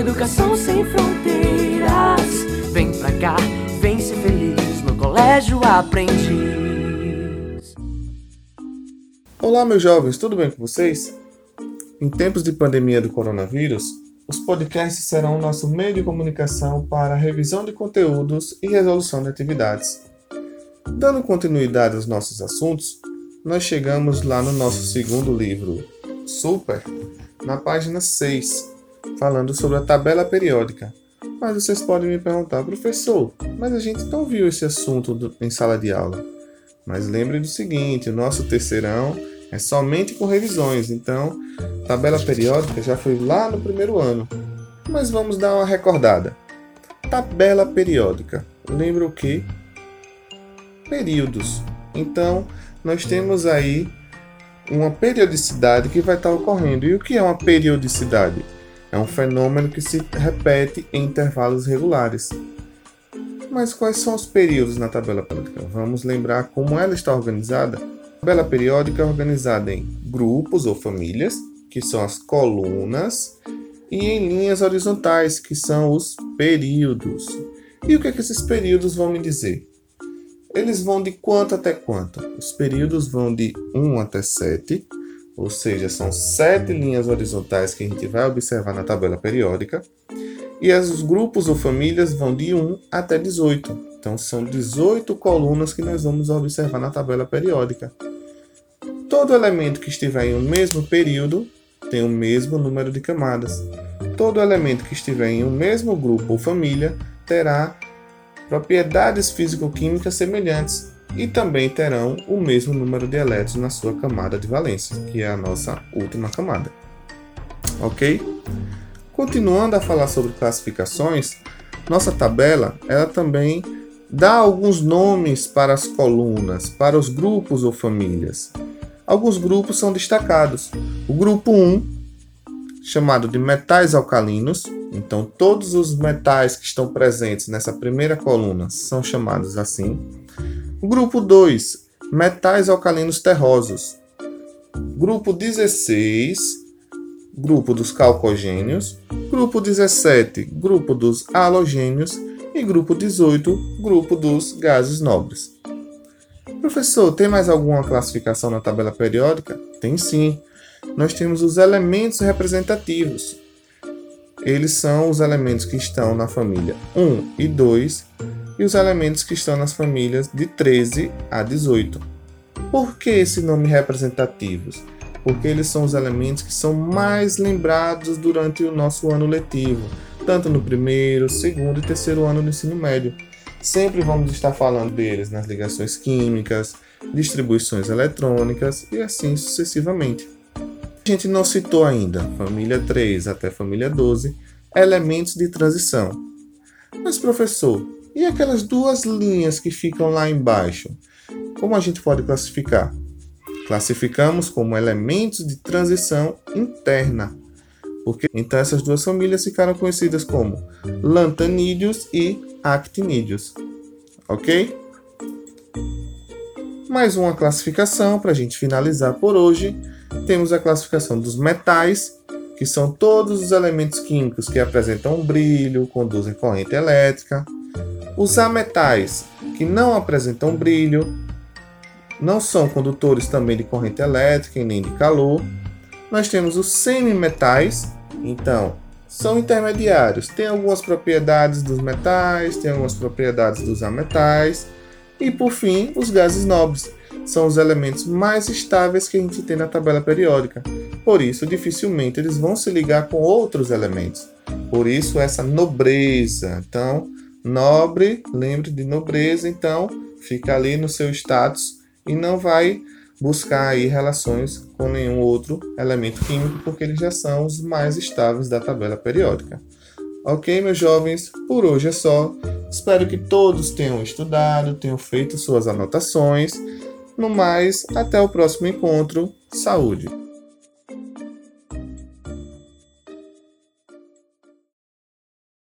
educação sem fronteiras. Vem pra cá, vem ser feliz no colégio aprendiz. Olá, meus jovens, tudo bem com vocês? Em tempos de pandemia do coronavírus, os podcasts serão o nosso meio de comunicação para revisão de conteúdos e resolução de atividades. Dando continuidade aos nossos assuntos, nós chegamos lá no nosso segundo livro, Super, na página 6, falando sobre a tabela periódica. Mas vocês podem me perguntar, professor, mas a gente não viu esse assunto do, em sala de aula. Mas lembre do seguinte: o nosso terceirão é somente com revisões, então tabela periódica já foi lá no primeiro ano. Mas vamos dar uma recordada. Tabela periódica. Lembra o que? Períodos. Então, nós temos aí uma periodicidade que vai estar ocorrendo. E o que é uma periodicidade? É um fenômeno que se repete em intervalos regulares. Mas quais são os períodos na tabela periódica? Vamos lembrar como ela está organizada? A tabela periódica é organizada em grupos ou famílias, que são as colunas, e em linhas horizontais, que são os períodos. E o que, é que esses períodos vão me dizer? Eles vão de quanto até quanto? Os períodos vão de 1 até 7, ou seja, são sete linhas horizontais que a gente vai observar na tabela periódica. E os grupos ou famílias vão de 1 até 18. Então, são 18 colunas que nós vamos observar na tabela periódica. Todo elemento que estiver em um mesmo período tem o mesmo número de camadas. Todo elemento que estiver em um mesmo grupo ou família terá propriedades físico-químicas semelhantes e também terão o mesmo número de elétrons na sua camada de valência, que é a nossa última camada. Ok? Continuando a falar sobre classificações, nossa tabela ela também dá alguns nomes para as colunas, para os grupos ou famílias. Alguns grupos são destacados. O grupo 1, chamado de metais alcalinos, então todos os metais que estão presentes nessa primeira coluna são chamados assim. Grupo 2, metais alcalinos terrosos. Grupo 16, grupo dos calcogênios. Grupo 17, grupo dos halogênios. E grupo 18, grupo dos gases nobres. Professor, tem mais alguma classificação na tabela periódica? Tem sim. Nós temos os elementos representativos. Eles são os elementos que estão na família 1 e 2 e os elementos que estão nas famílias de 13 a 18. Por que esse nome representativos? Porque eles são os elementos que são mais lembrados durante o nosso ano letivo, tanto no primeiro, segundo e terceiro ano do ensino médio. Sempre vamos estar falando deles nas ligações químicas, distribuições eletrônicas e assim sucessivamente. A gente não citou ainda, família 3 até família 12, elementos de transição. Mas professor, e aquelas duas linhas que ficam lá embaixo? Como a gente pode classificar? Classificamos como elementos de transição interna. Porque então essas duas famílias ficaram conhecidas como lantanídeos e actinídeos. OK? Mais uma classificação para a gente finalizar por hoje. Temos a classificação dos metais, que são todos os elementos químicos que apresentam brilho, conduzem corrente elétrica. Os ametais, que não apresentam brilho, não são condutores também de corrente elétrica e nem de calor. Nós temos os semimetais, então são intermediários, têm algumas propriedades dos metais, têm algumas propriedades dos ametais. E por fim, os gases nobres, são os elementos mais estáveis que a gente tem na tabela periódica. Por isso, dificilmente eles vão se ligar com outros elementos. Por isso, essa nobreza. Então, nobre, lembre de nobreza, então fica ali no seu status e não vai buscar aí relações com nenhum outro elemento químico, porque eles já são os mais estáveis da tabela periódica. Ok, meus jovens, por hoje é só. Espero que todos tenham estudado, tenham feito suas anotações. No mais, até o próximo encontro. Saúde!